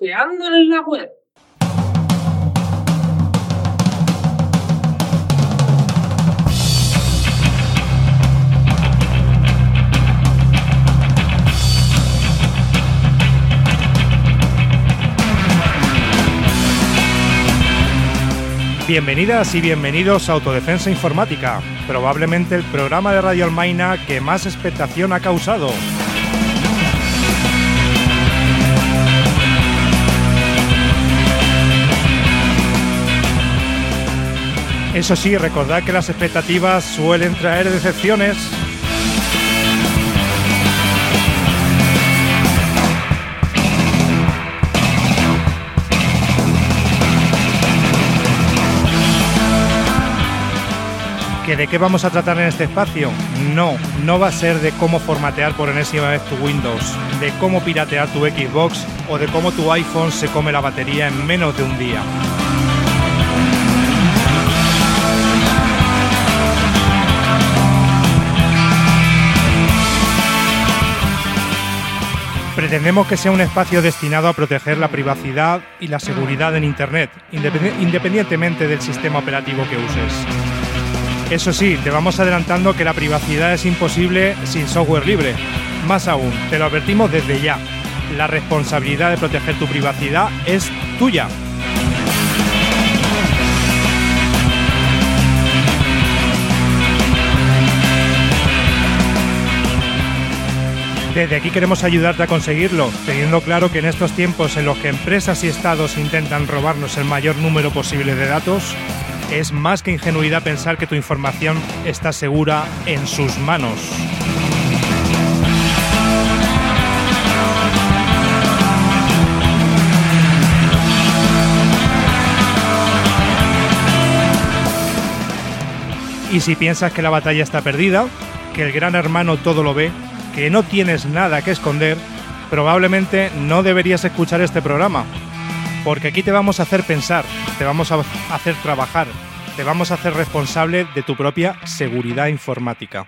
Surfeando en la web. Bienvenidas y bienvenidos a Autodefensa Informática, probablemente el programa de Radio Almaina que más expectación ha causado. Eso sí, recordad que las expectativas suelen traer decepciones. ¿Que ¿De qué vamos a tratar en este espacio? No, no va a ser de cómo formatear por enésima vez tu Windows, de cómo piratear tu Xbox o de cómo tu iPhone se come la batería en menos de un día. Pretendemos que sea un espacio destinado a proteger la privacidad y la seguridad en Internet, independientemente del sistema operativo que uses. Eso sí, te vamos adelantando que la privacidad es imposible sin software libre. Más aún, te lo advertimos desde ya. La responsabilidad de proteger tu privacidad es tuya. Desde aquí queremos ayudarte a conseguirlo, teniendo claro que en estos tiempos en los que empresas y estados intentan robarnos el mayor número posible de datos, es más que ingenuidad pensar que tu información está segura en sus manos. Y si piensas que la batalla está perdida, que el gran hermano todo lo ve, que no tienes nada que esconder, probablemente no deberías escuchar este programa, porque aquí te vamos a hacer pensar, te vamos a hacer trabajar, te vamos a hacer responsable de tu propia seguridad informática.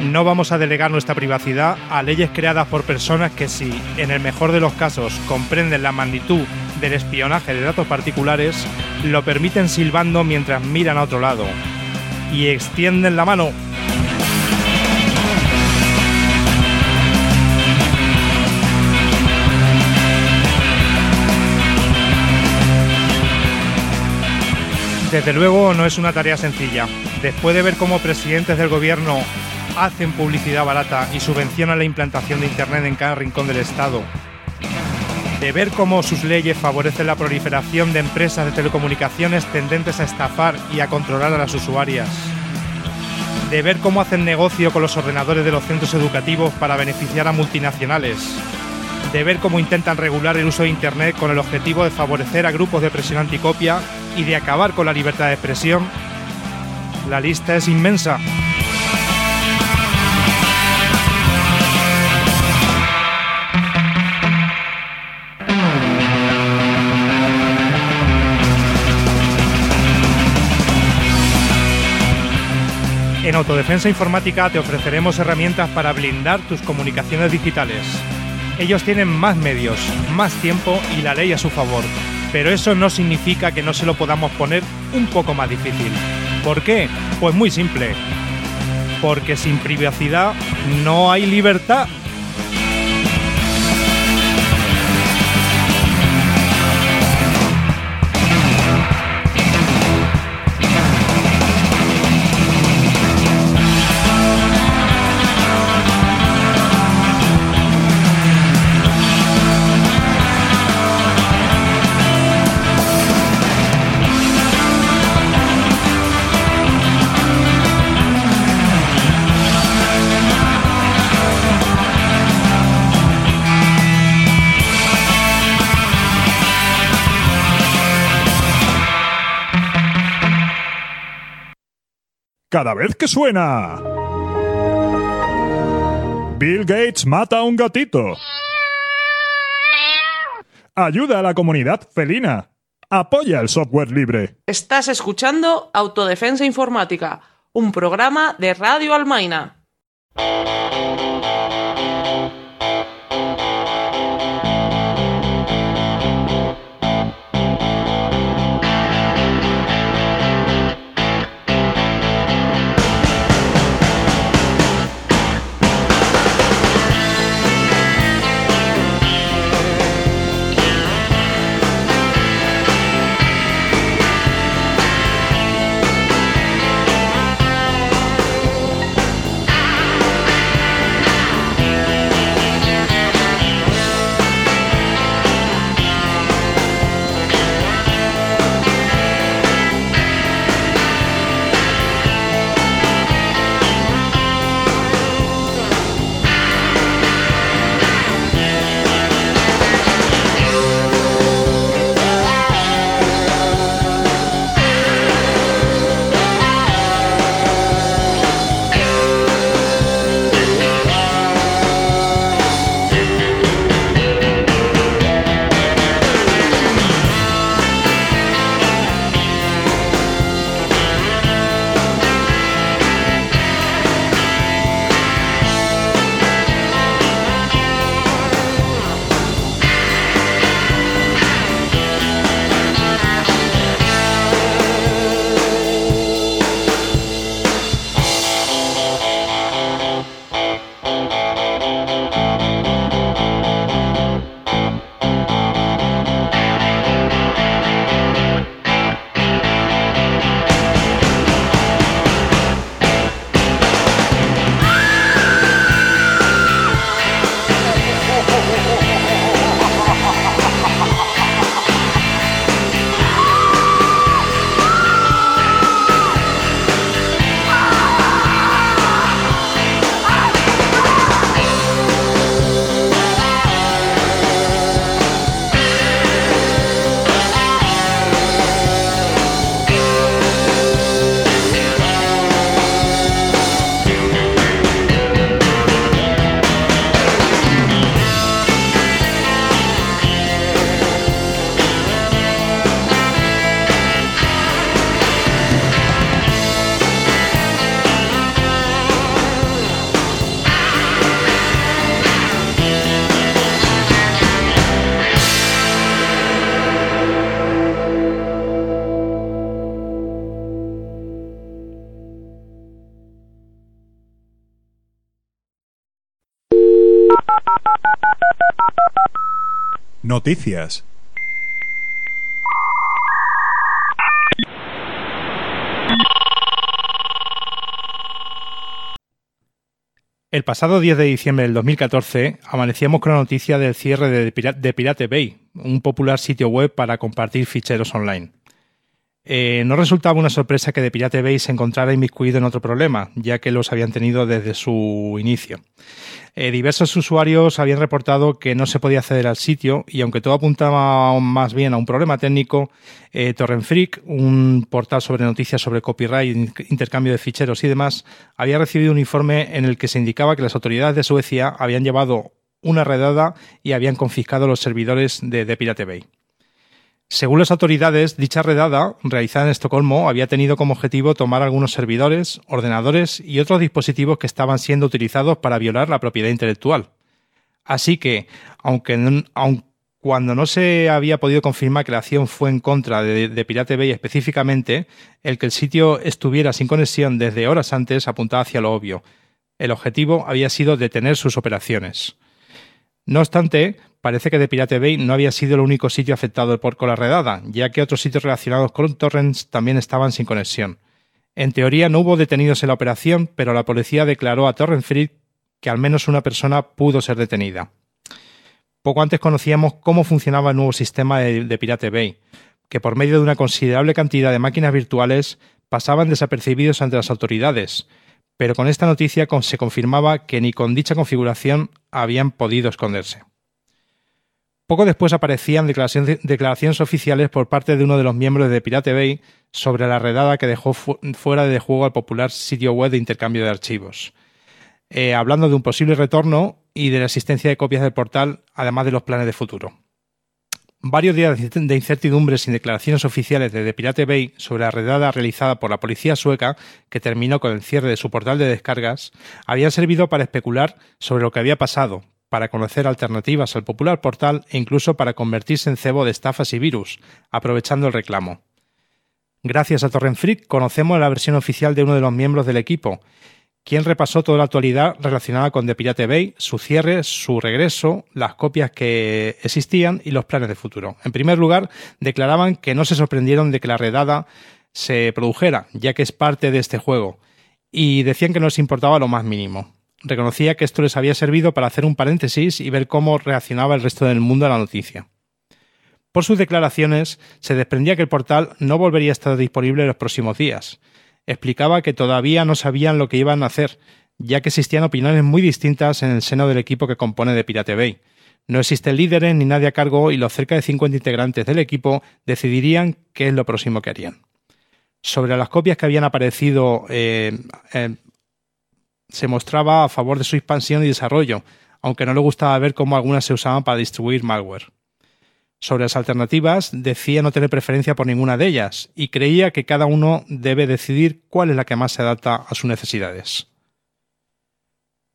No vamos a delegar nuestra privacidad a leyes creadas por personas que si, en el mejor de los casos, comprenden la magnitud del espionaje de datos particulares, lo permiten silbando mientras miran a otro lado. Y extienden la mano Desde luego no es una tarea sencilla. Después de ver cómo presidentes del gobierno hacen publicidad barata y subvencionan la implantación de Internet en cada rincón del Estado, de ver cómo sus leyes favorecen la proliferación de empresas de telecomunicaciones tendentes a estafar y a controlar a las usuarias, de ver cómo hacen negocio con los ordenadores de los centros educativos para beneficiar a multinacionales, de ver cómo intentan regular el uso de Internet con el objetivo de favorecer a grupos de presión anticopia y de acabar con la libertad de expresión, la lista es inmensa. En Autodefensa Informática te ofreceremos herramientas para blindar tus comunicaciones digitales. Ellos tienen más medios, más tiempo y la ley a su favor pero eso no significa que no se lo podamos poner un poco más difícil. ¿Por qué? Pues muy simple. Porque sin privacidad no hay libertad. Cada vez que suena. Bill Gates mata a un gatito. Ayuda a la comunidad felina. Apoya el software libre. Estás escuchando Autodefensa Informática, un programa de Radio Almaina. Noticias. El pasado 10 de diciembre del 2014 amanecíamos con la noticia del cierre de Pirate Bay, un popular sitio web para compartir ficheros online. Eh, no resultaba una sorpresa que The Pirate Bay se encontrara inmiscuido en otro problema, ya que los habían tenido desde su inicio. Eh, diversos usuarios habían reportado que no se podía acceder al sitio y aunque todo apuntaba más bien a un problema técnico, eh, Torrent Freak, un portal sobre noticias sobre copyright, intercambio de ficheros y demás, había recibido un informe en el que se indicaba que las autoridades de Suecia habían llevado una redada y habían confiscado los servidores de The Pirate Bay. Según las autoridades, dicha redada, realizada en Estocolmo, había tenido como objetivo tomar algunos servidores, ordenadores y otros dispositivos que estaban siendo utilizados para violar la propiedad intelectual. Así que, aunque cuando no se había podido confirmar que la acción fue en contra de, de, Pirate Bay específicamente, el que el sitio estuviera sin conexión desde horas antes apuntaba hacia lo obvio. El objetivo había sido detener sus operaciones. No obstante, parece que The Pirate Bay no había sido el único sitio afectado por la redada, ya que otros sitios relacionados con torrents también estaban sin conexión. En teoría no hubo detenidos en la operación, pero la policía declaró a Torrent Free que al menos una persona pudo ser detenida. Poco antes conocíamos cómo funcionaba el nuevo sistema de, de Pirate Bay, que por medio de una considerable cantidad de máquinas virtuales pasaban desapercibidos ante las autoridades, pero con esta noticia se confirmaba que ni con dicha configuración habían podido esconderse. Poco después aparecían declaraciones, oficiales por parte de uno de los miembros de Pirate Bay sobre la redada que dejó fuera de juego al popular sitio web de intercambio de archivos, eh, hablando de un posible retorno y de la existencia de copias del portal, además de los planes de futuro. Varios días de incertidumbre sin declaraciones oficiales de The Pirate Bay sobre la redada realizada por la policía sueca, que terminó con el cierre de su portal de descargas, habían servido para especular sobre lo que había pasado, para conocer alternativas al popular portal e incluso para convertirse en cebo de estafas y virus, aprovechando el reclamo. Gracias a Torrent Freak conocemos la versión oficial de uno de los miembros del equipo, quien repasó toda la actualidad relacionada con The Pirate Bay, su cierre, su regreso, las copias que existían y los planes de futuro. En primer lugar, declaraban que no se sorprendieron de que la redada se produjera, ya que es parte de este juego, y decían que no les importaba lo más mínimo reconocía que esto les había servido para hacer un paréntesis y ver cómo reaccionaba el resto del mundo a la noticia. Por sus declaraciones, se desprendía que el portal no volvería a estar disponible en los próximos días. Explicaba que todavía no sabían lo que iban a hacer, ya que existían opiniones muy distintas en el seno del equipo que compone de Pirate Bay. No existen líderes ni nadie a cargo y los cerca de 50 integrantes del equipo decidirían qué es lo próximo que harían. Sobre las copias que habían aparecido eh, eh, se mostraba a favor de su expansión y desarrollo, aunque no le gustaba ver cómo algunas se usaban para distribuir malware. Sobre las alternativas, decía no tener preferencia por ninguna de ellas y creía que cada uno debe decidir cuál es la que más se adapta a sus necesidades.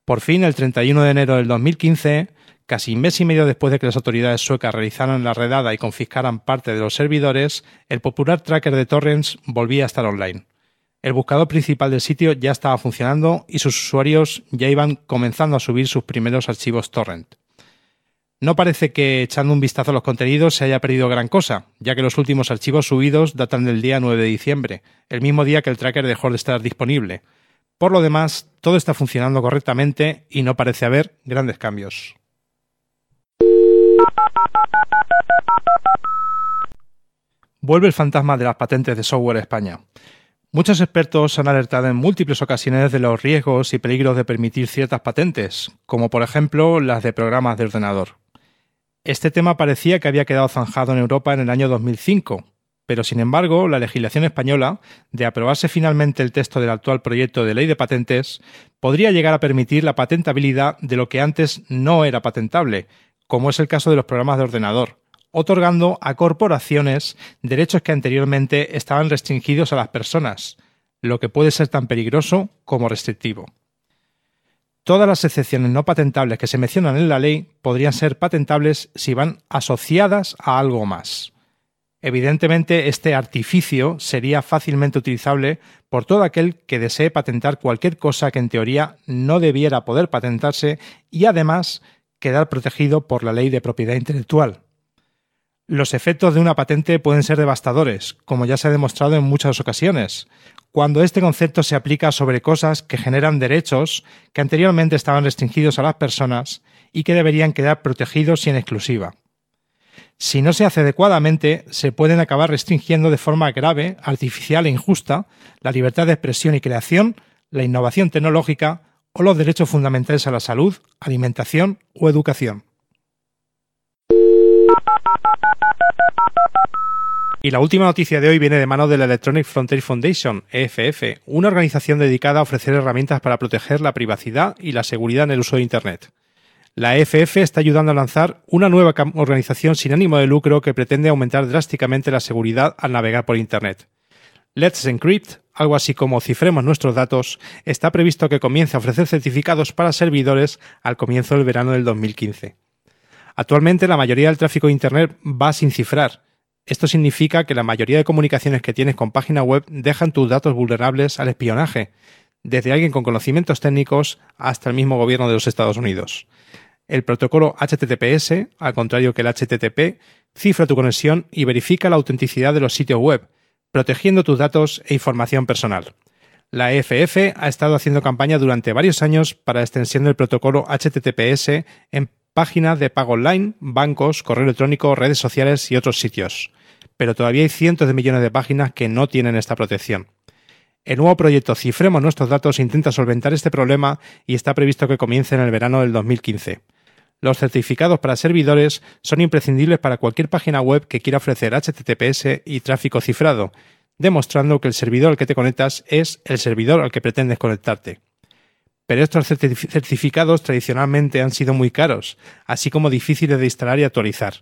Por fin, el 31 de enero del 2015, casi un mes y medio después de que las autoridades suecas realizaran la redada y confiscaran parte de los servidores, el popular tracker de torrents volvía a estar online. El buscador principal del sitio ya estaba funcionando y sus usuarios ya iban comenzando a subir sus primeros archivos torrent. No parece que echando un vistazo a los contenidos se haya perdido gran cosa, ya que los últimos archivos subidos datan del día 9 de diciembre, el mismo día que el tracker dejó de estar disponible. Por lo demás, todo está funcionando correctamente y no parece haber grandes cambios. Vuelve el fantasma de las patentes de software España. Muchos expertos han alertado en múltiples ocasiones de los riesgos y peligros de permitir ciertas patentes, como por ejemplo las de programas de ordenador. Este tema parecía que había quedado zanjado en Europa en el año 2005, pero sin embargo la legislación española, de aprobarse finalmente el texto del actual proyecto de ley de patentes, podría llegar a permitir la patentabilidad de lo que antes no era patentable, como es el caso de los programas de ordenador, otorgando a corporaciones derechos que anteriormente estaban restringidos a las personas, lo que puede ser tan peligroso como restrictivo. Todas las excepciones no patentables que se mencionan en la ley podrían ser patentables si van asociadas a algo más. Evidentemente, este artificio sería fácilmente utilizable por todo aquel que desee patentar cualquier cosa que en teoría no debiera poder patentarse y además quedar protegido por la ley de propiedad intelectual. Los efectos de una patente pueden ser devastadores, como ya se ha demostrado en muchas ocasiones, cuando este concepto se aplica sobre cosas que generan derechos que anteriormente estaban restringidos a las personas y que deberían quedar protegidos y en exclusiva. Si no se hace adecuadamente, se pueden acabar restringiendo de forma grave, artificial e injusta la libertad de expresión y creación, la innovación tecnológica o los derechos fundamentales a la salud, alimentación o educación. Y la última noticia de hoy viene de mano de la Electronic Frontier Foundation, EFF, una organización dedicada a ofrecer herramientas para proteger la privacidad y la seguridad en el uso de Internet. La EFF está ayudando a lanzar una nueva organización sin ánimo de lucro que pretende aumentar drásticamente la seguridad al navegar por Internet. Let's Encrypt, algo así como cifremos nuestros datos, está previsto que comience a ofrecer certificados para servidores al comienzo del verano del 2015. Actualmente la mayoría del tráfico de Internet va sin cifrar. Esto significa que la mayoría de comunicaciones que tienes con página web dejan tus datos vulnerables al espionaje, desde alguien con conocimientos técnicos hasta el mismo gobierno de los Estados Unidos. El protocolo HTTPS, al contrario que el HTTP, cifra tu conexión y verifica la autenticidad de los sitios web, protegiendo tus datos e información personal. La EFF ha estado haciendo campaña durante varios años para extensión del protocolo HTTPS en páginas de pago online, bancos, correo electrónico, redes sociales y otros sitios. Pero todavía hay cientos de millones de páginas que no tienen esta protección. El nuevo proyecto Cifremos nuestros datos intenta solventar este problema y está previsto que comience en el verano del 2015. Los certificados para servidores son imprescindibles para cualquier página web que quiera ofrecer HTTPS y tráfico cifrado, demostrando que el servidor al que te conectas es el servidor al que pretendes conectarte. Pero estos certificados tradicionalmente han sido muy caros, así como difíciles de instalar y actualizar.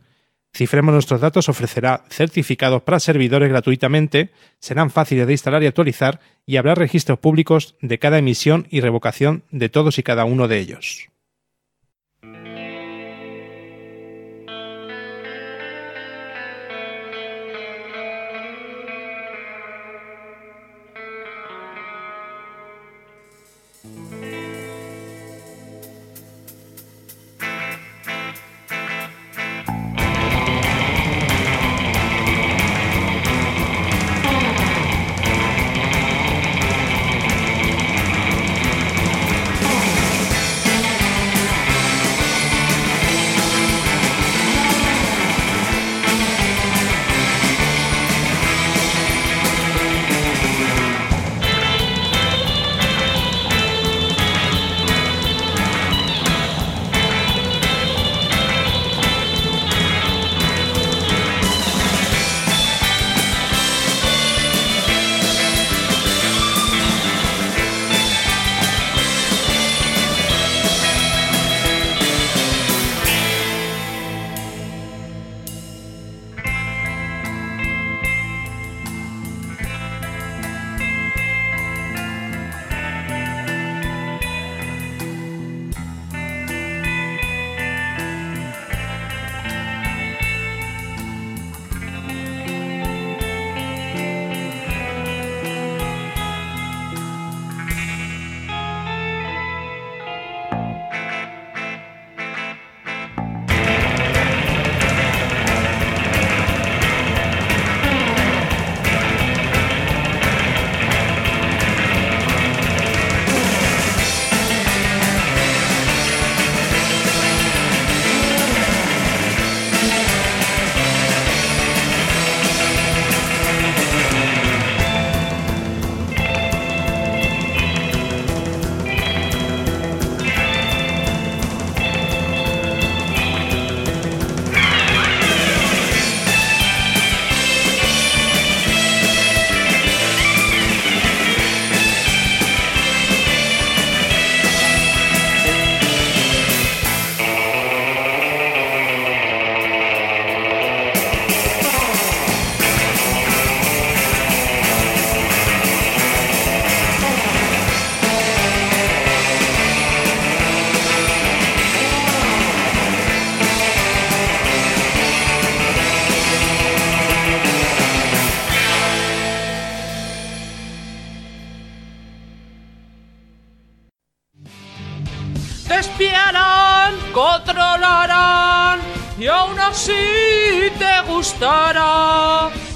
Cifremos nuestros datos ofrecerá certificados para servidores gratuitamente, serán fáciles de instalar y actualizar y habrá registros públicos de cada emisión y revocación de todos y cada uno de ellos.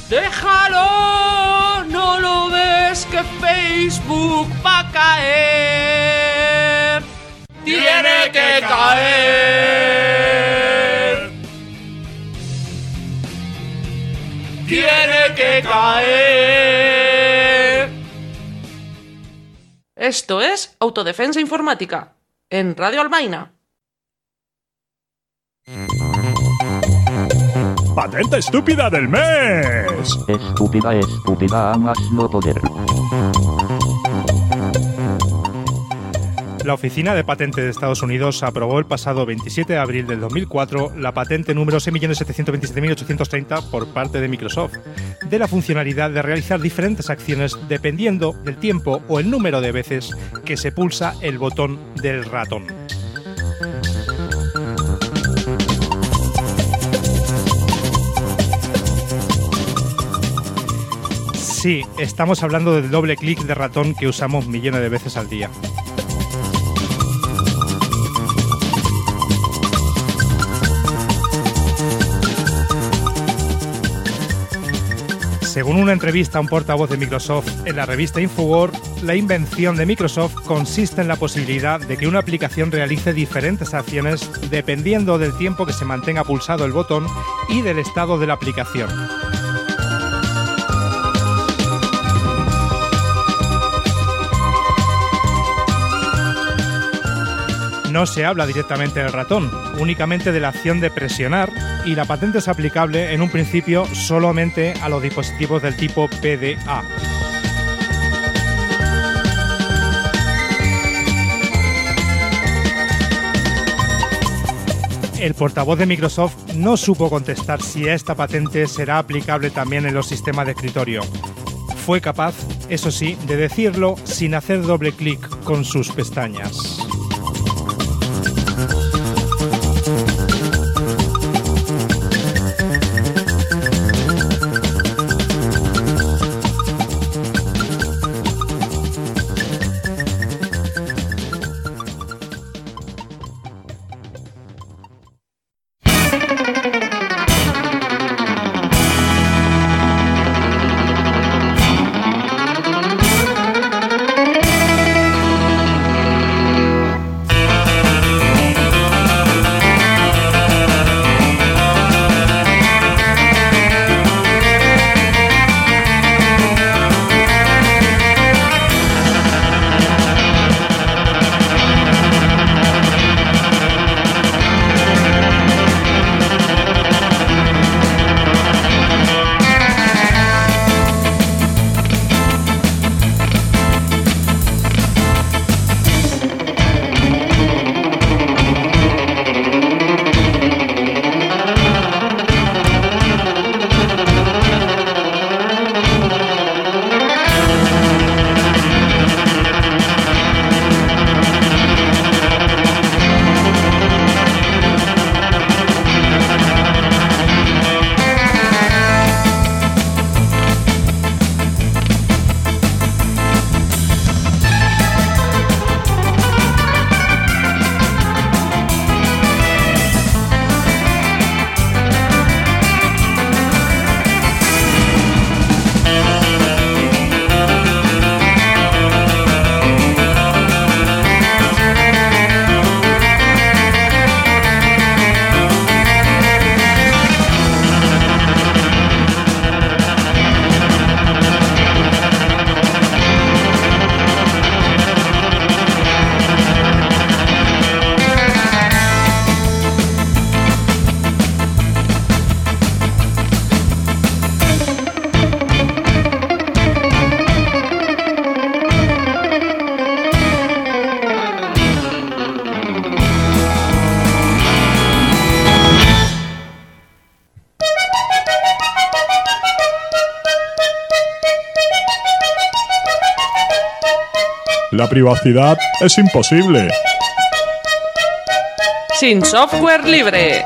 Déjalo, no lo ves que Facebook va a caer. Tiene que caer. Tiene que caer. Esto es Autodefensa Informática en Radio Albaina. Patente estúpida del mes. Estúpida, estúpida, amas no poder. La Oficina de Patente de Estados Unidos aprobó el pasado 27 de abril del 2004 la patente número 6.727.830 por parte de Microsoft, de la funcionalidad de realizar diferentes acciones dependiendo del tiempo o el número de veces que se pulsa el botón del ratón. Sí, estamos hablando del doble clic de ratón que usamos millones de veces al día. Según una entrevista a un portavoz de Microsoft en la revista Infowar, la invención de Microsoft consiste en la posibilidad de que una aplicación realice diferentes acciones dependiendo del tiempo que se mantenga pulsado el botón y del estado de la aplicación. No se habla directamente del ratón, únicamente de la acción de presionar y la patente es aplicable en un principio solamente a los dispositivos del tipo PDA. El portavoz de Microsoft no supo contestar si esta patente será aplicable también en los sistemas de escritorio. Fue capaz, eso sí, de decirlo sin hacer doble clic con sus pestañas. La privacidad es imposible. Sin software libre.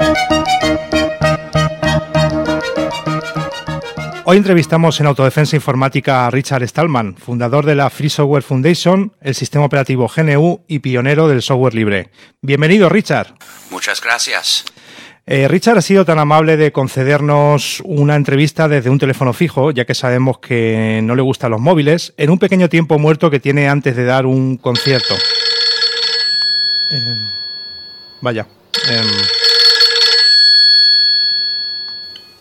Hoy entrevistamos en Autodefensa Informática a Richard Stallman, fundador de la Free Software Foundation, el sistema operativo GNU y pionero del software libre. Bienvenido, Richard. Muchas gracias. Eh, Richard ha sido tan amable de concedernos una entrevista desde un teléfono fijo, ya que sabemos que no le gustan los móviles, en un pequeño tiempo muerto que tiene antes de dar un concierto. Eh, vaya. em,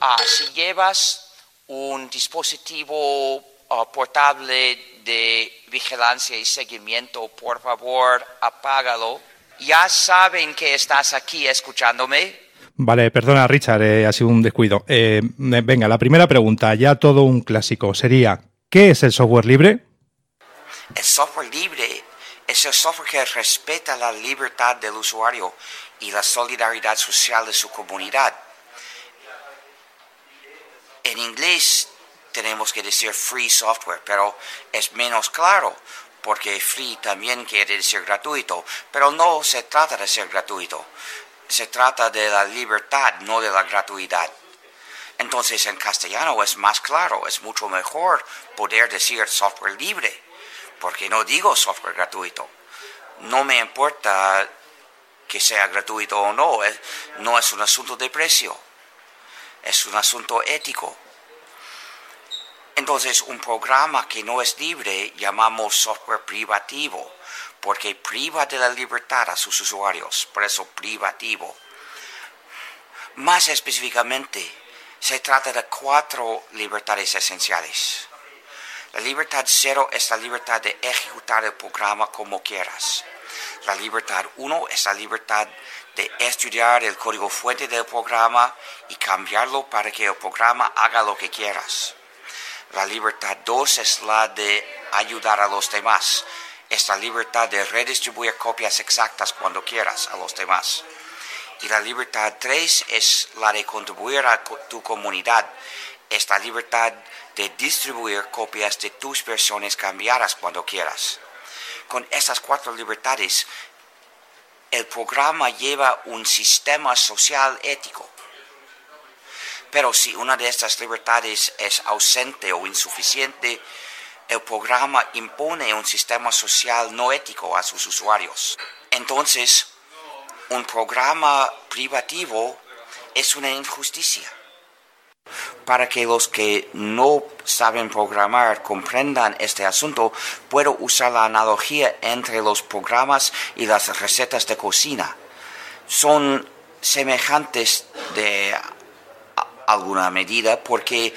Ah, si llevas un dispositivo ah, portable de vigilancia y seguimiento, por favor, apágalo. Ya saben que estás aquí escuchándome. Vale, perdona, Richard, eh, ha sido un descuido. Eh, venga, la primera pregunta, ya todo un clásico, sería, ¿qué es el software libre? El software libre es el software que respeta la libertad del usuario y la solidaridad social de su comunidad. En inglés tenemos que decir free software, pero es menos claro porque free también quiere decir gratuito, pero no se trata de ser gratuito, se trata de la libertad, no de la gratuidad. Entonces en castellano es más claro, es mucho mejor poder decir software libre, porque no digo software gratuito. No me importa que sea gratuito o no, no es un asunto de precio, es un asunto ético. Entonces, un programa que no es libre llamamos software privativo, porque priva de la libertad a sus usuarios, por eso privativo. Más específicamente, se trata de cuatro libertades esenciales. La libertad cero es la libertad de ejecutar el programa como quieras. La libertad uno es la libertad de estudiar el código fuente del programa y cambiarlo para que el programa haga lo que quieras. La libertad dos es la de ayudar a los demás. Es la libertad de redistribuir copias exactas cuando quieras a los demás. Y la libertad tres es la de contribuir a tu comunidad. Es la libertad de distribuir copias de tus versiones cambiadas cuando quieras. Con estas cuatro libertades, el programa lleva un sistema social ético. Pero si una de estas libertades es ausente o insuficiente, el programa impone un sistema social no ético a sus usuarios. Entonces, un programa privativo es una injusticia. Para que los que no saben programar comprendan este asunto, puedo usar la analogía entre los programas y las recetas de cocina. Son semejantes de alguna medida porque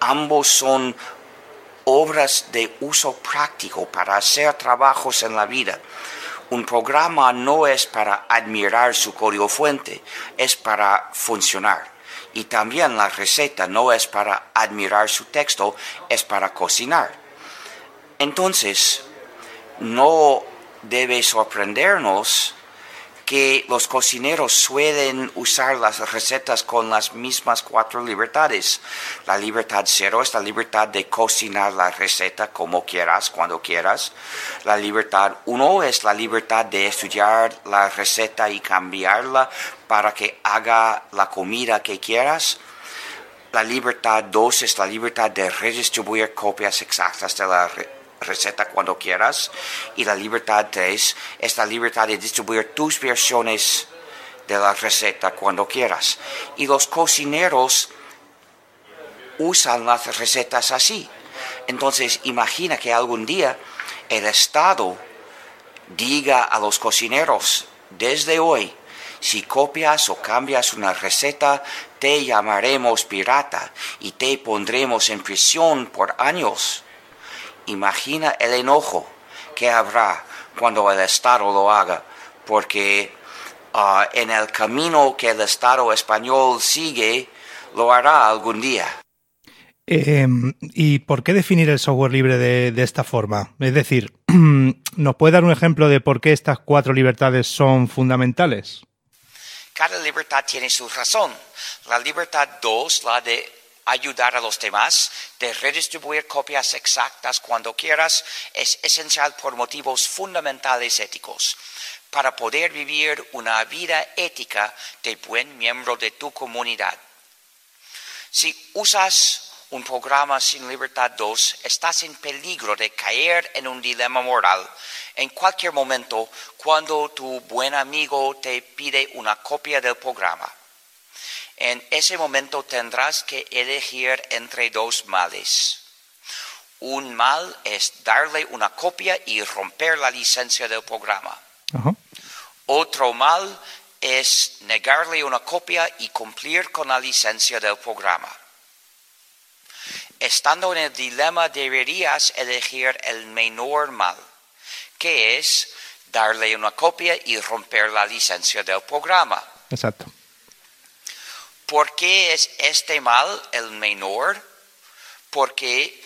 ambos son obras de uso práctico para hacer trabajos en la vida. Un programa no es para admirar su código fuente, es para funcionar. Y también la receta no es para admirar su texto, es para cocinar. Entonces, no debe sorprendernos que los cocineros suelen usar las recetas con las mismas cuatro libertades. La libertad cero es la libertad de cocinar la receta como quieras, cuando quieras. La libertad uno es la libertad de estudiar la receta y cambiarla para que haga la comida que quieras. La libertad dos es la libertad de redistribuir copias exactas de la receta receta cuando quieras. Y la libertad 3 es la libertad de distribuir tus versiones de la receta cuando quieras. Y los cocineros usan las recetas así. Entonces imagina que algún día el Estado diga a los cocineros, desde hoy, si copias o cambias una receta, te llamaremos pirata y te pondremos en prisión por años. Imagina el enojo que habrá cuando el Estado lo haga, porque ah, en el camino que el Estado español sigue, lo hará algún día. Em, ¿Y por qué definir el software libre de, de esta forma? Es decir, ¿nos puede dar un ejemplo de por qué estas cuatro libertades son fundamentales? Cada libertad tiene su razón. La libertad 2, la de ayudar a los demás, de redistribuir copias exactas cuando quieras, es esencial por motivos fundamentales éticos. Para poder vivir una vida ética de buen miembro de tu comunidad. Si usas un programa sin libertad 2, estás en peligro de caer en un dilema moral en cualquier momento cuando tu buen amigo te pide una copia del programa en ese momento tendrás que elegir entre dos males. Un mal es darle una copia y romper la licencia del programa. Otro mal es negarle una copia y cumplir con la licencia del programa. Estando en el dilema deberías elegir el menor mal, que es darle una copia y romper la licencia del programa. Exacto. ¿Por qué es este mal el menor? Porque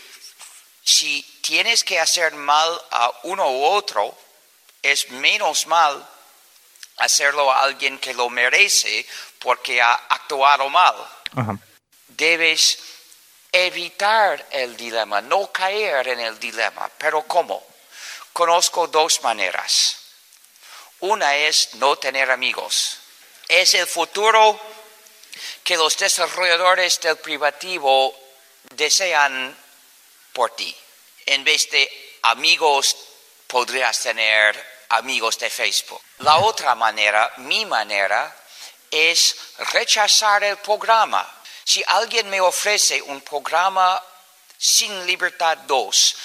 si tienes que hacer mal a uno u otro, es menos mal hacerlo a alguien que lo merece porque ha actuado mal. Debes evitar el dilema, no caer en el dilema. Pero ¿cómo? Conozco dos maneras. Una es no tener amigos. Es el futuro que los desarrolladores del privativo desean por ti. En vez de amigos, podrías tener amigos de Facebook. La otra manera, mi manera, es rechazar el programa. Si alguien me ofrece un programa sin libertad 2,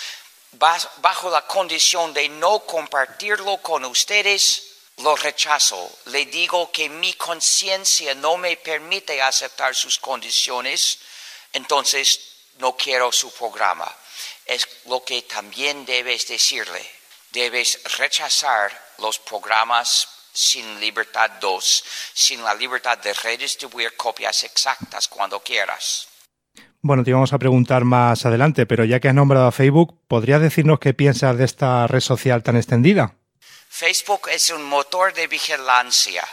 bajo la condición de no compartirlo con ustedes, lo rechazo. Le digo que mi conciencia no me permite aceptar sus condiciones, entonces no quiero su programa. es lo que también debes decirle. Debes rechazar los programas sin libertad 2, sin la libertad de redistribuir copias exactas cuando quieras. Bueno, te íbamos a preguntar más adelante, pero ya que has nombrado a Facebook, ¿podrías decirnos qué piensas de esta red social tan extendida? Facebook es un motor de vigilancia.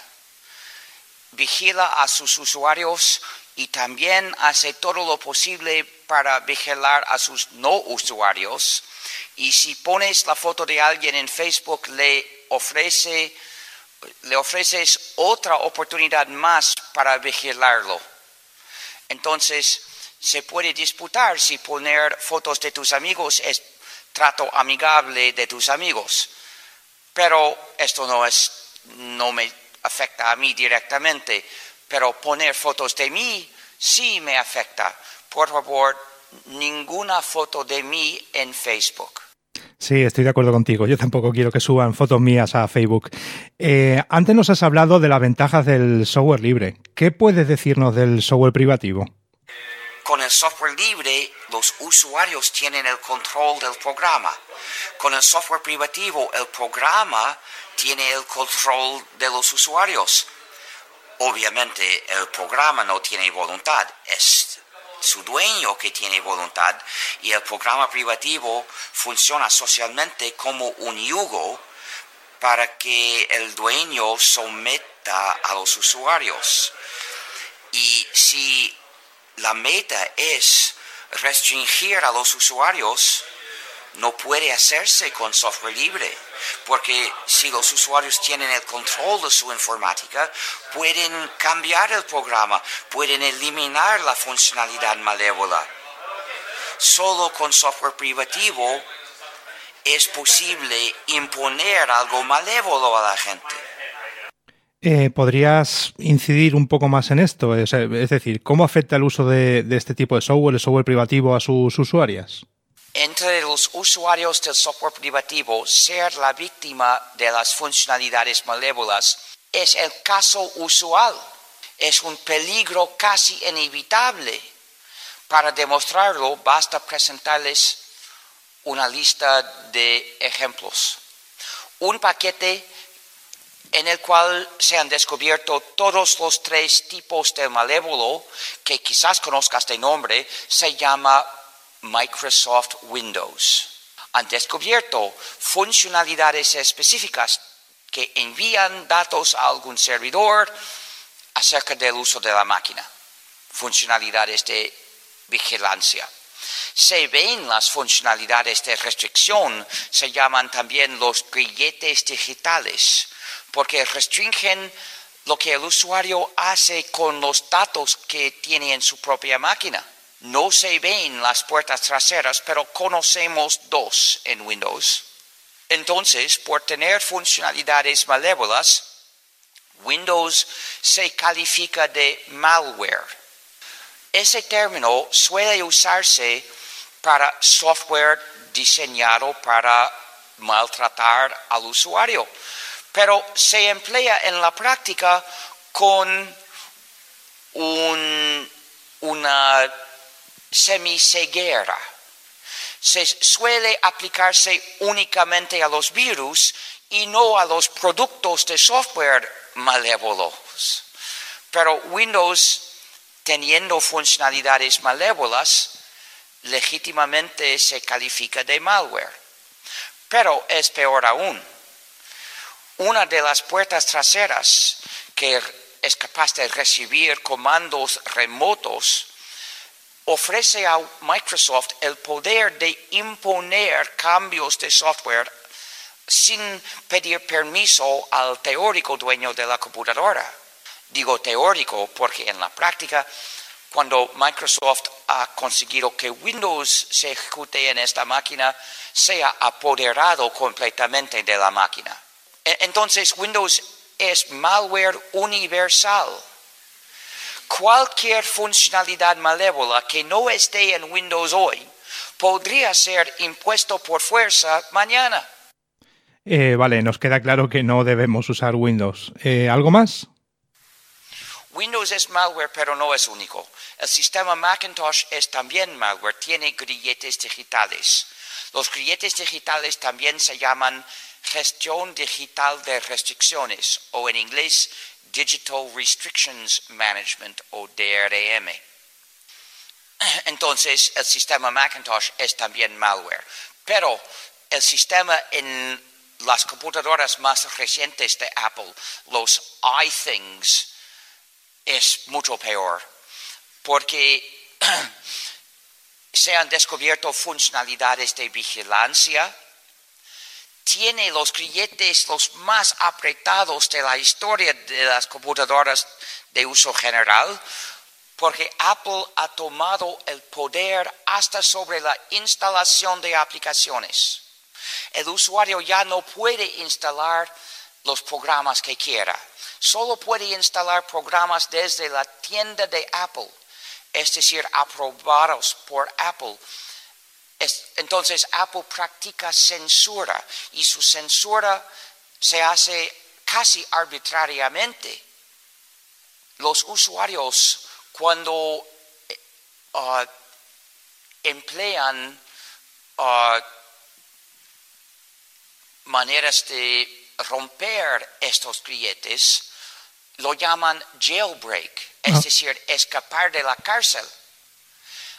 Vigila a sus usuarios y también hace todo lo posible para vigilar a sus no usuarios. Y si pones la foto de alguien en Facebook, le ofrece le ofreces otra oportunidad más para vigilarlo. Entonces, se puede disputar si poner fotos de tus amigos es trato amigable de tus amigos. Pero esto no es no me afecta a mí directamente, pero poner fotos de mí sí me afecta. Por favor, ninguna foto de mí en Facebook. Sí, estoy de acuerdo contigo. Yo tampoco quiero que suban fotos mías a Facebook. Eh, antes nos has hablado de las ventajas del software libre. ¿Qué puedes decirnos del software privativo? Con el software libre, los usuarios tienen el control del programa. Con el software privativo, el programa tiene el control de los usuarios. Obviamente, el programa no tiene voluntad, es su dueño que tiene voluntad y el programa privativo funciona socialmente como un yugo para que el dueño someta a los usuarios. Y si la meta es restringir a los usuarios, no puede hacerse con software libre, porque si los usuarios tienen el control de su informática, pueden cambiar el programa, pueden eliminar la funcionalidad malévola. Solo con software privativo es posible imponer algo malévolo a la gente. Eh, ¿Podrías incidir un poco más en esto? Es, decir, ¿cómo afecta el uso de, de este tipo de software, el software privativo, a sus usuarias? entre los usuarios del software privativo ser la víctima de las funcionalidades malévolas es el caso usual. Es un peligro casi inevitable. Para demostrarlo, basta presentarles una lista de ejemplos. Un paquete en el cual se han descubierto todos los tres tipos de malévolo que quizás conozcas de nombre, se llama Microsoft Windows. Han descubierto funcionalidades específicas que envían datos a algún servidor acerca del uso de la máquina, funcionalidades de vigilancia. Se ven las funcionalidades de restricción, se llaman también los grilletes digitales, porque restringen lo que el usuario hace con los datos que tiene en su propia máquina. No se ven las puertas traseras, pero conocemos dos en Windows. Entonces, por tener funcionalidades malévolas, Windows se califica de malware. Ese término suele usarse para software diseñado para maltratar al usuario, pero se emplea en la práctica con una semiceguera. Se suele aplicarse únicamente a los virus y no a los productos de software malévolos. Pero Windows, teniendo funcionalidades malévolas, legítimamente se califica de malware. Pero es peor aún. Una de las puertas traseras que es capaz de recibir comandos remotos ofrece a Microsoft el poder de imponer cambios de software sin pedir permiso al teórico dueño de la computadora. Digo teórico porque en la práctica, cuando Microsoft ha conseguido que Windows se ejecute en esta máquina, sea apoderado completamente de la máquina. E-, entonces Windows es malware universal cualquier funcionalidad malévola que no esté en Windows hoy podría ser impuesto por fuerza mañana. Eh, vale, nos queda claro que no debemos usar Windows. Eh, ¿Algo más? Windows es malware, pero no es único. El sistema Macintosh es también malware, tiene grilletes digitales. Los grilletes digitales también se llaman gestión digital de restricciones o en inglés Digital Restrictions Management o DRM. Entonces, el sistema Macintosh es también malware. Pero el sistema en las computadoras más recientes de Apple, los iThings, es mucho peor. Porque se han descubierto funcionalidades de vigilancia, tiene los grilletes los más apretados de la historia de las computadoras de uso general, porque Apple ha tomado el poder hasta sobre la instalación de aplicaciones. El usuario ya no puede instalar los programas que quiera, solo puede instalar programas desde la tienda de Apple, es decir, aprobados por Apple entonces Apple practica censura y su censura se hace casi arbitrariamente. Los usuarios cuando uh, emplean uh, maneras de romper estos grilletes, lo llaman jailbreak, es decir, escapar de la cárcel.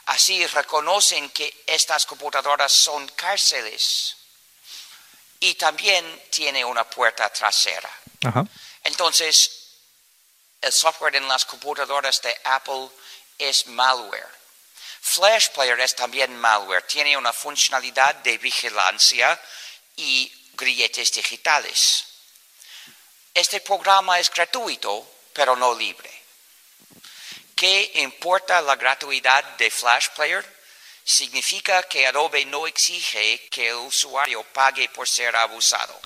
Así reconocen que estas computadoras son cárceles y también tiene una puerta trasera. Entonces, el software en las computadoras de Apple es malware. Flash Player es también malware, tiene una funcionalidad de vigilancia y grilletes digitales. Este programa es gratuito, pero no libre. ¿Qué importa la gratuidad de Flash Player? Significa que Adobe no exige que el usuario pague por ser abusado.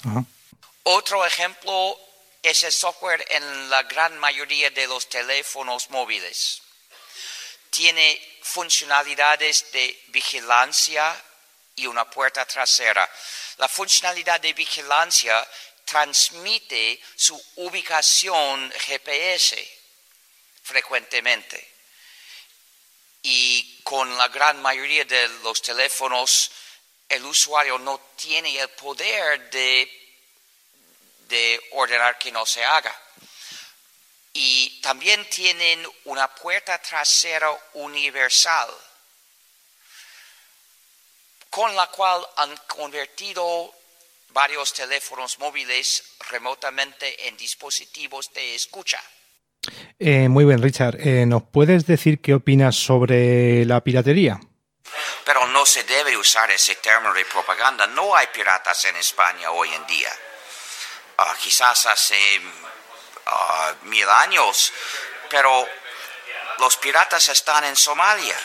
Otro ejemplo es el software en la gran mayoría de los teléfonos móviles. Tiene funcionalidades de vigilancia y una puerta trasera. La funcionalidad de vigilancia transmite su ubicación GPS frecuentemente. Y con la gran mayoría de los teléfonos, el usuario no tiene el poder de, de ordenar que no se haga. Y también tienen una puerta trasera universal, con la cual han convertido varios teléfonos móviles remotamente en dispositivos de escucha. Eh, muy bien, Richard. Eh, ¿Nos puedes decir qué opinas sobre la piratería? Pero no se debe usar ese término de propaganda. No hay piratas en España hoy en día. Ah, quizás hace ah, mil años, pero los piratas están en Somalia.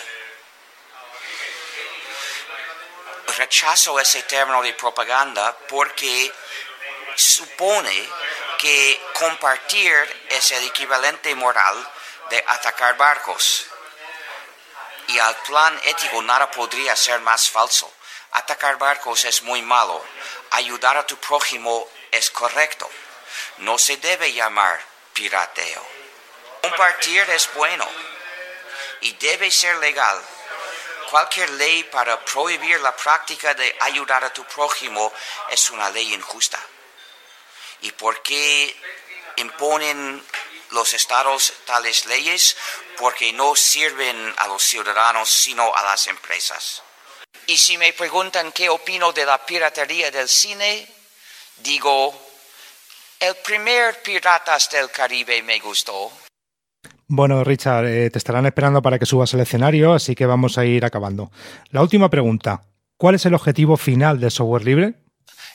Rechazo ese término de propaganda porque supone que compartir es el equivalente moral de atacar barcos. Y al plan ético nada podría ser más falso. Atacar barcos es muy malo. Ayudar a tu prójimo es correcto. No se debe llamar pirateo. Compartir es bueno y debe ser legal. Cualquier ley para prohibir la práctica de ayudar a tu prójimo es una ley injusta y por qué imponen los estados tales leyes porque no sirven a los ciudadanos sino a las empresas. Y si me preguntan qué opino de la piratería del cine, digo, el primer Piratas del Caribe me gustó. Bueno, Richard, eh, te estarán esperando para que subas al escenario, así que vamos a ir acabando. La última pregunta, ¿cuál es el objetivo final del software libre?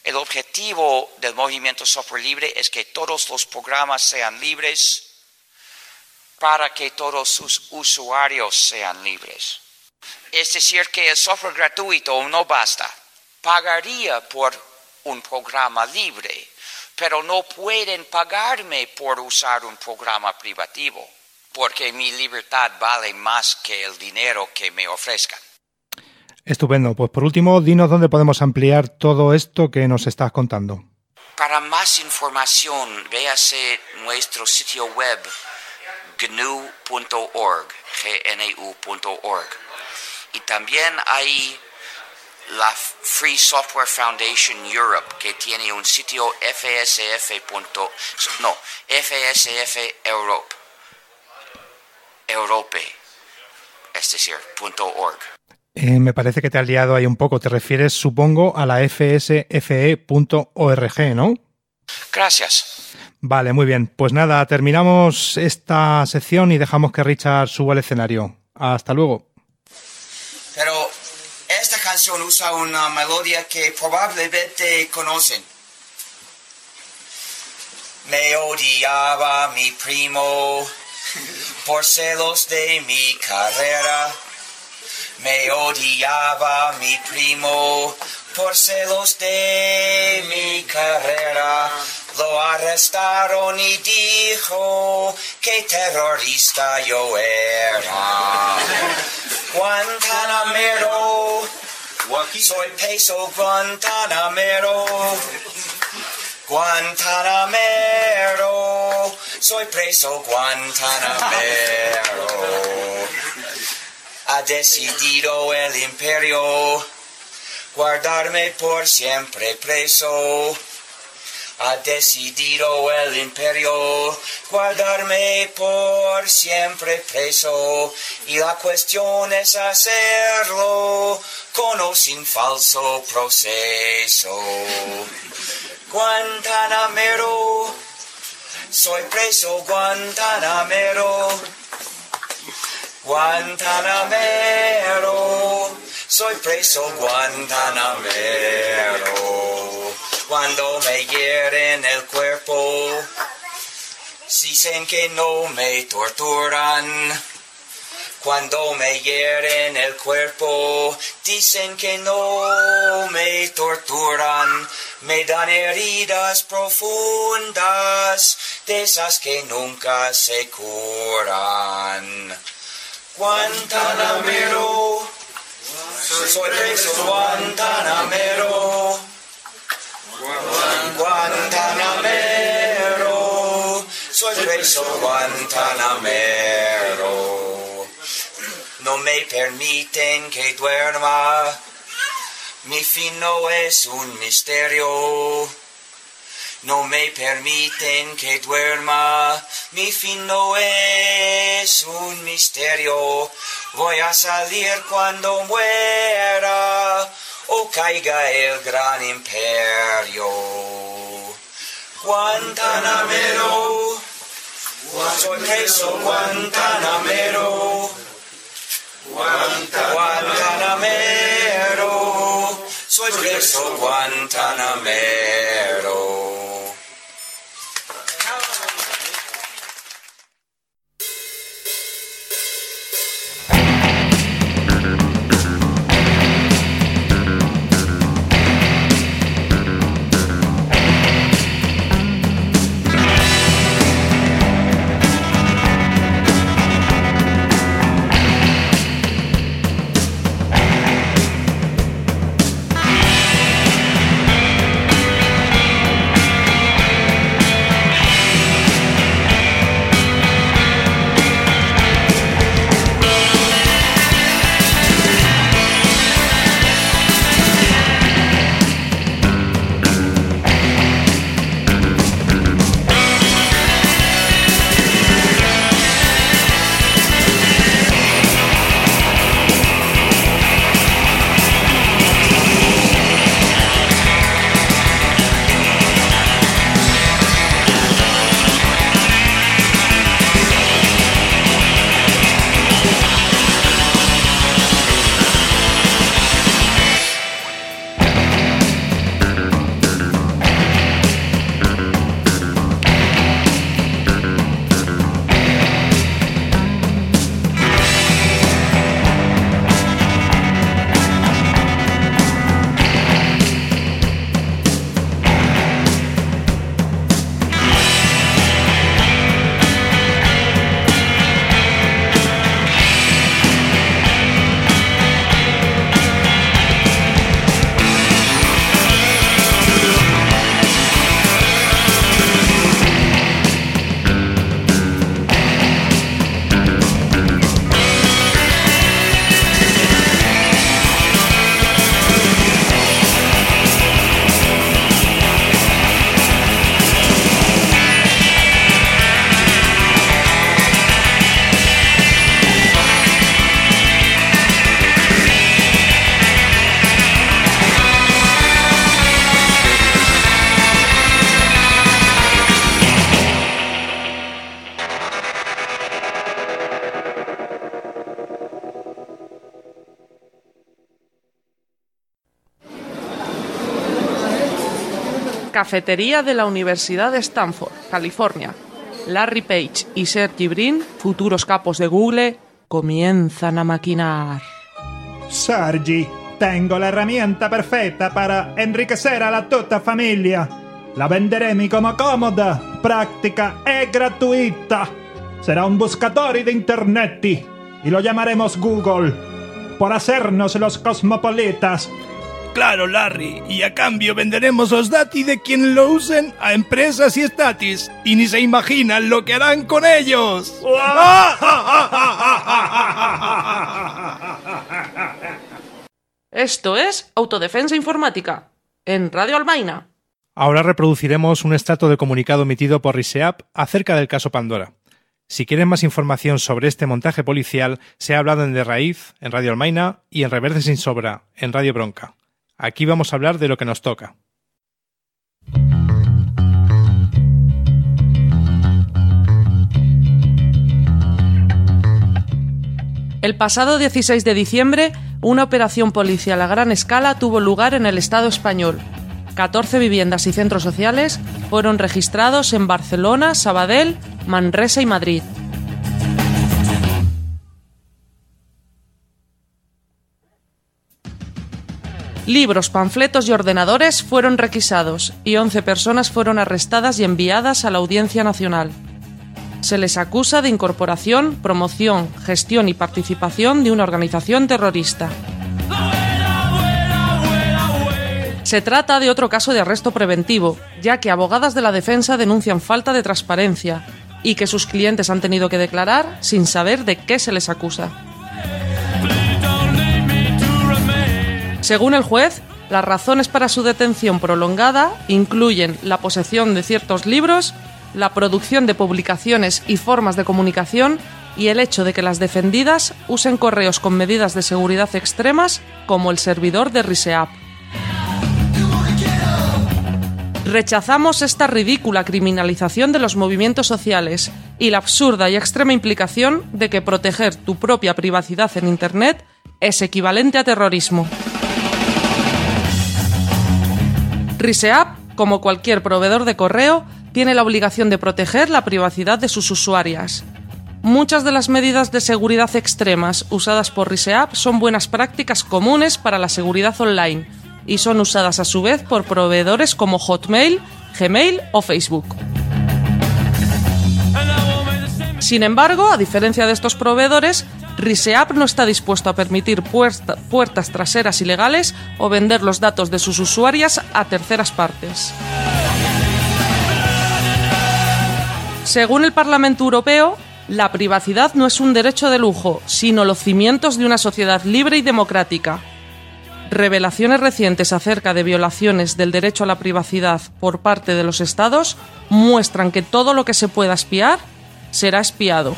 El objetivo del movimiento software libre es que todos los programas sean libres para que todos sus usuarios sean libres. Es decir, que el software gratuito no basta. Pagaría por un programa libre, pero no pueden pagarme por usar un programa privativo, porque mi libertad vale más que el dinero que me ofrezcan. Estupendo. Pues por último, dinos dónde podemos ampliar todo esto que nos estás contando. Para más información, véase nuestro sitio web gnu.org, gnu.org. Y también hay la Free Software Foundation Europe, que tiene un sitio fsf. no, fsf Europe, Europe, es decir, punto .org. Eh, me parece que te has liado ahí un poco. Te refieres, supongo, a la fsfe.org, ¿no? Gracias. Vale, muy bien. Pues nada, terminamos esta sección y dejamos que Richard suba al escenario. Hasta luego. Pero esta canción usa una melodía que probablemente conocen. Me odiaba mi primo por celos de mi carrera. Me odiaba mi primo por celos de mi carrera. Lo arrestaron y dijo que terrorista yo era. Guantanamero, soy peso Guantanamero. Guantanamero, soy preso Guantanamero. Ha decidido el imperio guardarme por siempre preso. Ha decidido el imperio guardarme por siempre preso. Y la cuestión es hacerlo con o sin falso proceso. Guantanamero, soy preso Guantanamero. Guantanamero, soy preso Guantanamero. Cuando me hieren el cuerpo, dicen que no me torturan. Cuando me hieren el cuerpo, dicen que no me torturan. Me dan heridas profundas, de esas que nunca se curan. Guantanamero, soy preso Guantanamero. Guantanamero, soy preso Guantanamero. No me permiten que duerma, mi fin no es un misterio. No me permiten que duerma, mi fin no es un misterio. Voy a salir cuando muera o caiga el gran imperio. Guantanamero, soy preso Guantanamero. Guantanamero, soy preso Guantanamero. Cafetería de la Universidad de Stanford, California. Larry Page y Sergey Brin, futuros capos de Google, comienzan a maquinar. Sergi, tengo la herramienta perfetta para enriquecer a la tutta familia. La venderemo como cómoda, práctica e gratuita. Será un buscador de internet y lo llamaremos Google por hacernos los cosmopolitas. Claro, Larry, y a cambio venderemos los dati de quien lo usen a empresas y estatis, y ni se imaginan lo que harán con ellos. Esto es Autodefensa Informática, en Radio Almaina. Ahora reproduciremos un extracto de comunicado emitido por RISEAP acerca del caso Pandora. Si quieren más información sobre este montaje policial, se ha hablado en De Raíz, en Radio Almaina y en Reverde sin Sobra, en Radio Bronca. Aquí vamos a hablar de lo que nos toca. El pasado 16 de diciembre, una operación policial a gran escala tuvo lugar en el Estado español. 14 viviendas y centros sociales fueron registrados en Barcelona, Sabadell, Manresa y Madrid. Libros, panfletos y ordenadores fueron requisados y 11 personas fueron arrestadas y enviadas a la Audiencia Nacional. Se les acusa de incorporación, promoción, gestión y participación de una organización terrorista. Se trata de otro caso de arresto preventivo, ya que abogadas de la defensa denuncian falta de transparencia y que sus clientes han tenido que declarar sin saber de qué se les acusa. Según el juez, las razones para su detención prolongada incluyen la posesión de ciertos libros, la producción de publicaciones y formas de comunicación y el hecho de que las defendidas usen correos con medidas de seguridad extremas como el servidor de RISEAP. Rechazamos esta ridícula criminalización de los movimientos sociales y la absurda y extrema implicación de que proteger tu propia privacidad en Internet es equivalente a terrorismo. RISEAP, como cualquier proveedor de correo, tiene la obligación de proteger la privacidad de sus usuarias. Muchas de las medidas de seguridad extremas usadas por RISEAP son buenas prácticas comunes para la seguridad online y son usadas a su vez por proveedores como Hotmail, Gmail o Facebook. Sin embargo, a diferencia de estos proveedores, RISEAP no está dispuesto a permitir puerta- puertas traseras ilegales o vender los datos de sus usuarias a terceras partes. Según el Parlamento Europeo, la privacidad no es un derecho de lujo, sino los cimientos de una sociedad libre y democrática. Revelaciones recientes acerca de violaciones del derecho a la privacidad por parte de los Estados muestran que todo lo que se pueda espiar será espiado.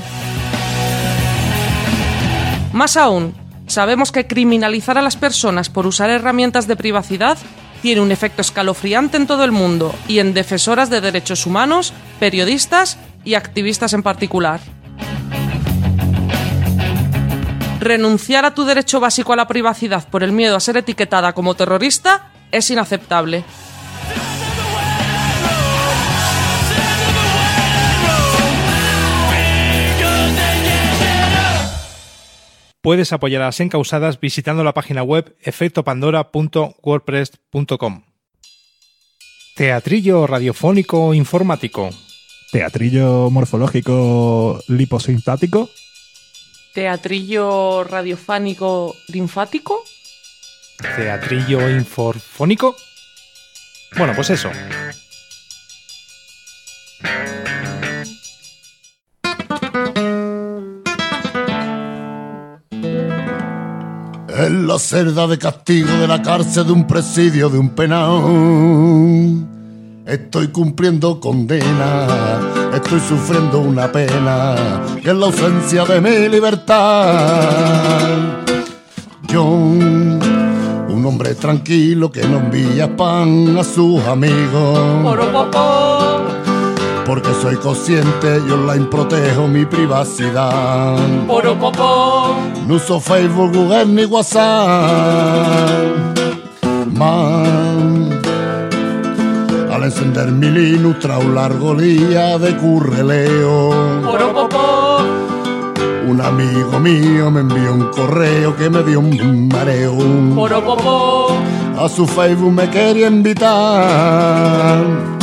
Más aún, sabemos que criminalizar a las personas por usar herramientas de privacidad tiene un efecto escalofriante en todo el mundo y en defensoras de derechos humanos, periodistas y activistas en particular. Renunciar a tu derecho básico a la privacidad por el miedo a ser etiquetada como terrorista es inaceptable. Puedes apoyar a las encausadas visitando la página web efectopandora.wordpress.com. Teatrillo radiofónico informático. Teatrillo morfológico liposintático. Teatrillo radiofánico linfático. Teatrillo inforfónico. Bueno, pues eso. En la celda de castigo de la cárcel de un presidio de un penal. Estoy cumpliendo condena, estoy sufriendo una pena, que es la ausencia de mi libertad. Yo, un hombre tranquilo que no envía pan a sus amigos. Porque soy consciente y online protejo mi privacidad. Poropopó. No uso Facebook, Google ni WhatsApp. Man, Al encender mi Linux tras un largo día de curreleo. Poropopó, Un amigo mío me envió un correo que me dio un mareo. poropopó, A su Facebook me quería invitar.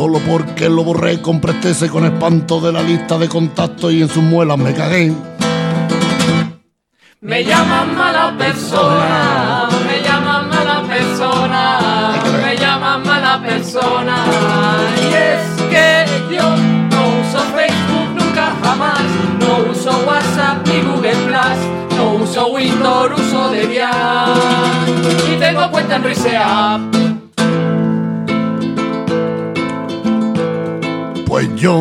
Solo porque lo borré, compréstese con espanto de la lista de contactos y en sus muelas me cagué. Me llaman mala persona, me llaman mala persona, me llaman mala persona. Y es que yo no uso Facebook nunca jamás, no uso WhatsApp ni Google Plus, no uso Windows, uso Debian y tengo cuenta en RiseApp. Pues yo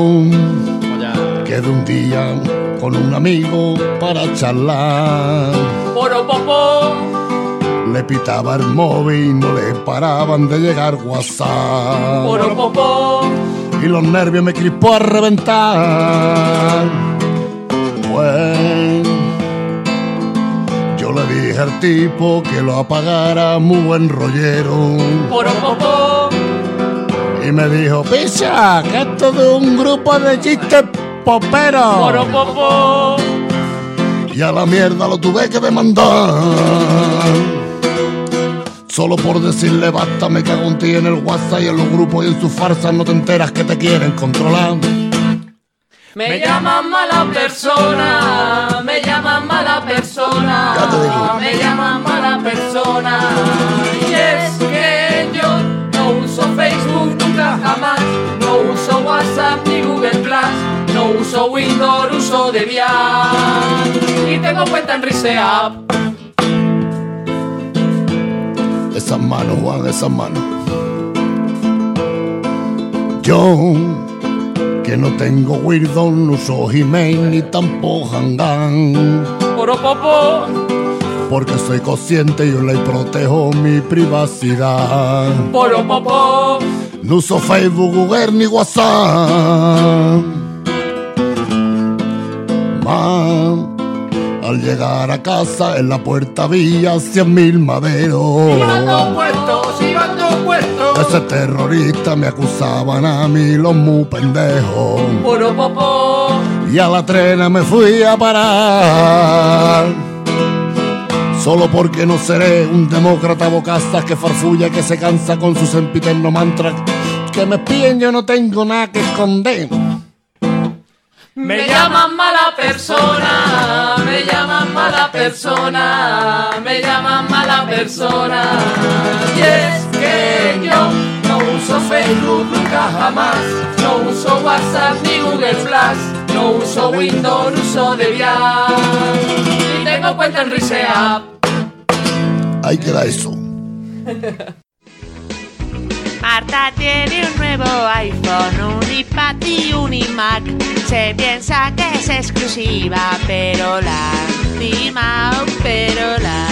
quedé un día con un amigo para charlar. Poropopó, Le pitaba el móvil y no le paraban de llegar WhatsApp. poropopó, y los nervios me crispó a reventar. Pues yo le dije al tipo que lo apagara muy buen rollero poropopó, y me dijo, picha, que esto de un grupo de chistes poperos y a la mierda lo tuve que demandar. Solo por decirle basta me cago en ti en el WhatsApp y en los grupos y en sus farsas no te enteras que te quieren controlar. Me llaman mala persona, me llaman mala persona, me llaman mala persona. Jamás, no uso WhatsApp ni Google Plus, no uso Windows, uso Debian y tengo cuenta en RiseApp. Esas manos, Juan, esas manos. Yo, que no tengo Windows, no uso Gmail ni tampoco Hangouts. Poropopó, Porque soy consciente y yo le protejo mi privacidad. poropopó, No uso Facebook, Google ni WhatsApp. Más, al llegar a casa en la puerta había cien mil maderos. Ese terrorista me acusaban a mí los muy pendejos. poropopó, Y a la trena me fui a parar. Solo porque no seré un demócrata bocazas que farfulla que se cansa con su sempiterno mantra. Que me espíen, yo no tengo nada que esconder. Me llaman mala persona, me llaman mala persona, me llaman mala persona. Y es que yo no uso Facebook nunca jamás, no uso WhatsApp ni Google Plus, no uso Windows, uso Debian y tengo cuenta en RiseApp. Ahí queda eso. Marta tiene un nuevo iPhone, un iPad y un iMac. Se piensa que es exclusiva, pero la timao, pero la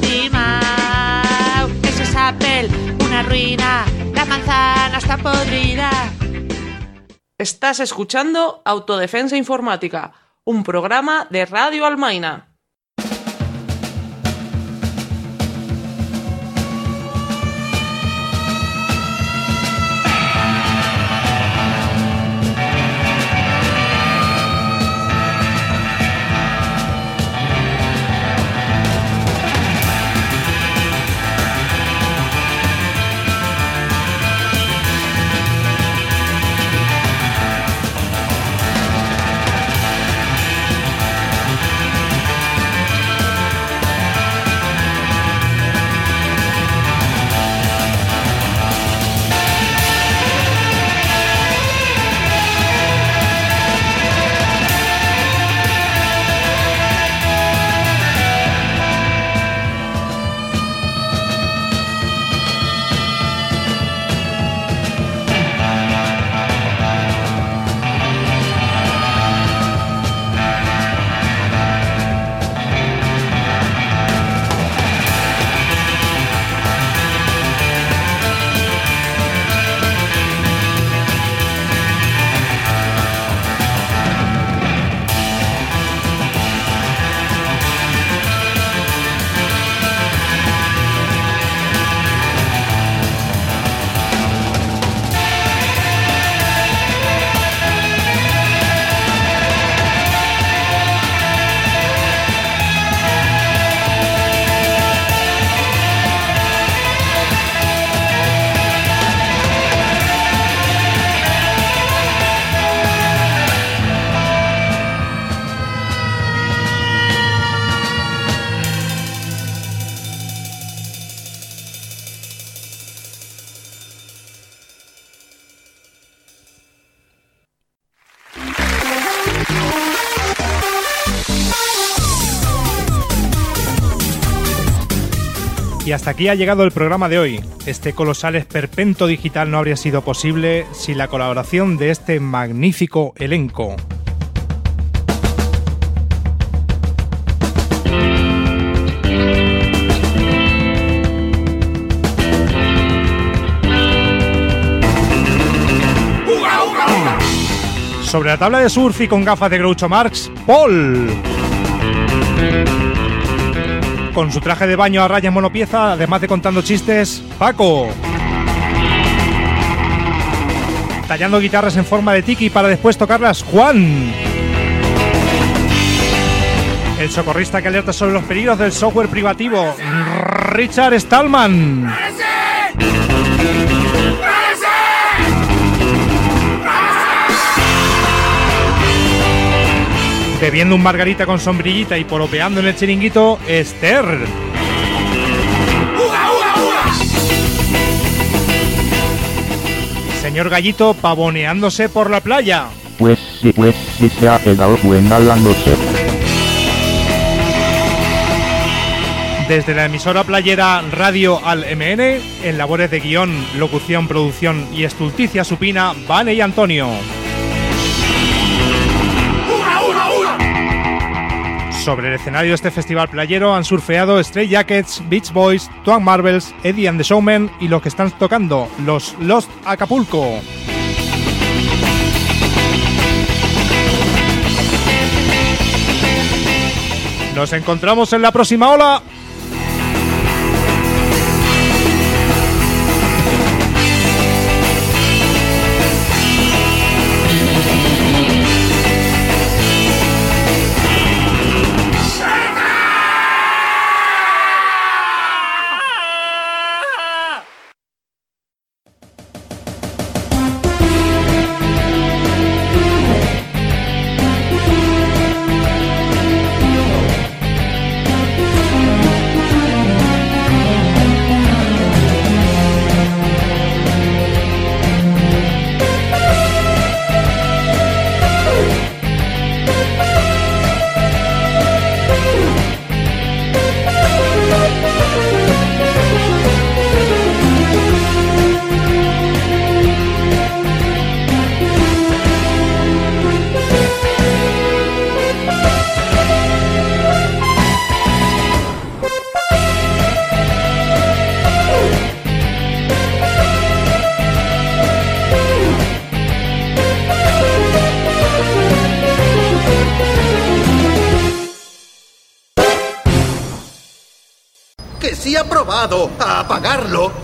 timao. Eso es Apple, una ruina, la manzana está podrida. Estás escuchando Autodefensa Informática, un programa de Radio Almaina. Y hasta aquí ha llegado el programa de hoy. Este colosal esperpento digital no habría sido posible sin la colaboración de este magnífico elenco. Sobre la tabla de surf y con gafas de Groucho Marx, Paul. Con su traje de baño a rayas monopieza, además de contando chistes, Paco. Tallando guitarras en forma de tiki para después tocarlas, Juan. El socorrista que alerta sobre los peligros del software privativo, Richard Stallman. Bebiendo un margarita con sombrillita y poropeando en el chiringuito, Esther. Señor Gallito pavoneándose por la playa. Pues sí, pues sí se ha quedado buena la noche. Desde la emisora playera Radio Al MN, en labores de guion, locución, producción y estulticia supina, Vane y Antonio. Sobre el escenario de este festival playero han surfeado Stray Jackets, Beach Boys, Twang Marvels, Eddie and the Showmen y los que están tocando, los Lost Acapulco. Nos encontramos en la próxima ola.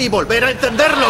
Y volver a encenderlo.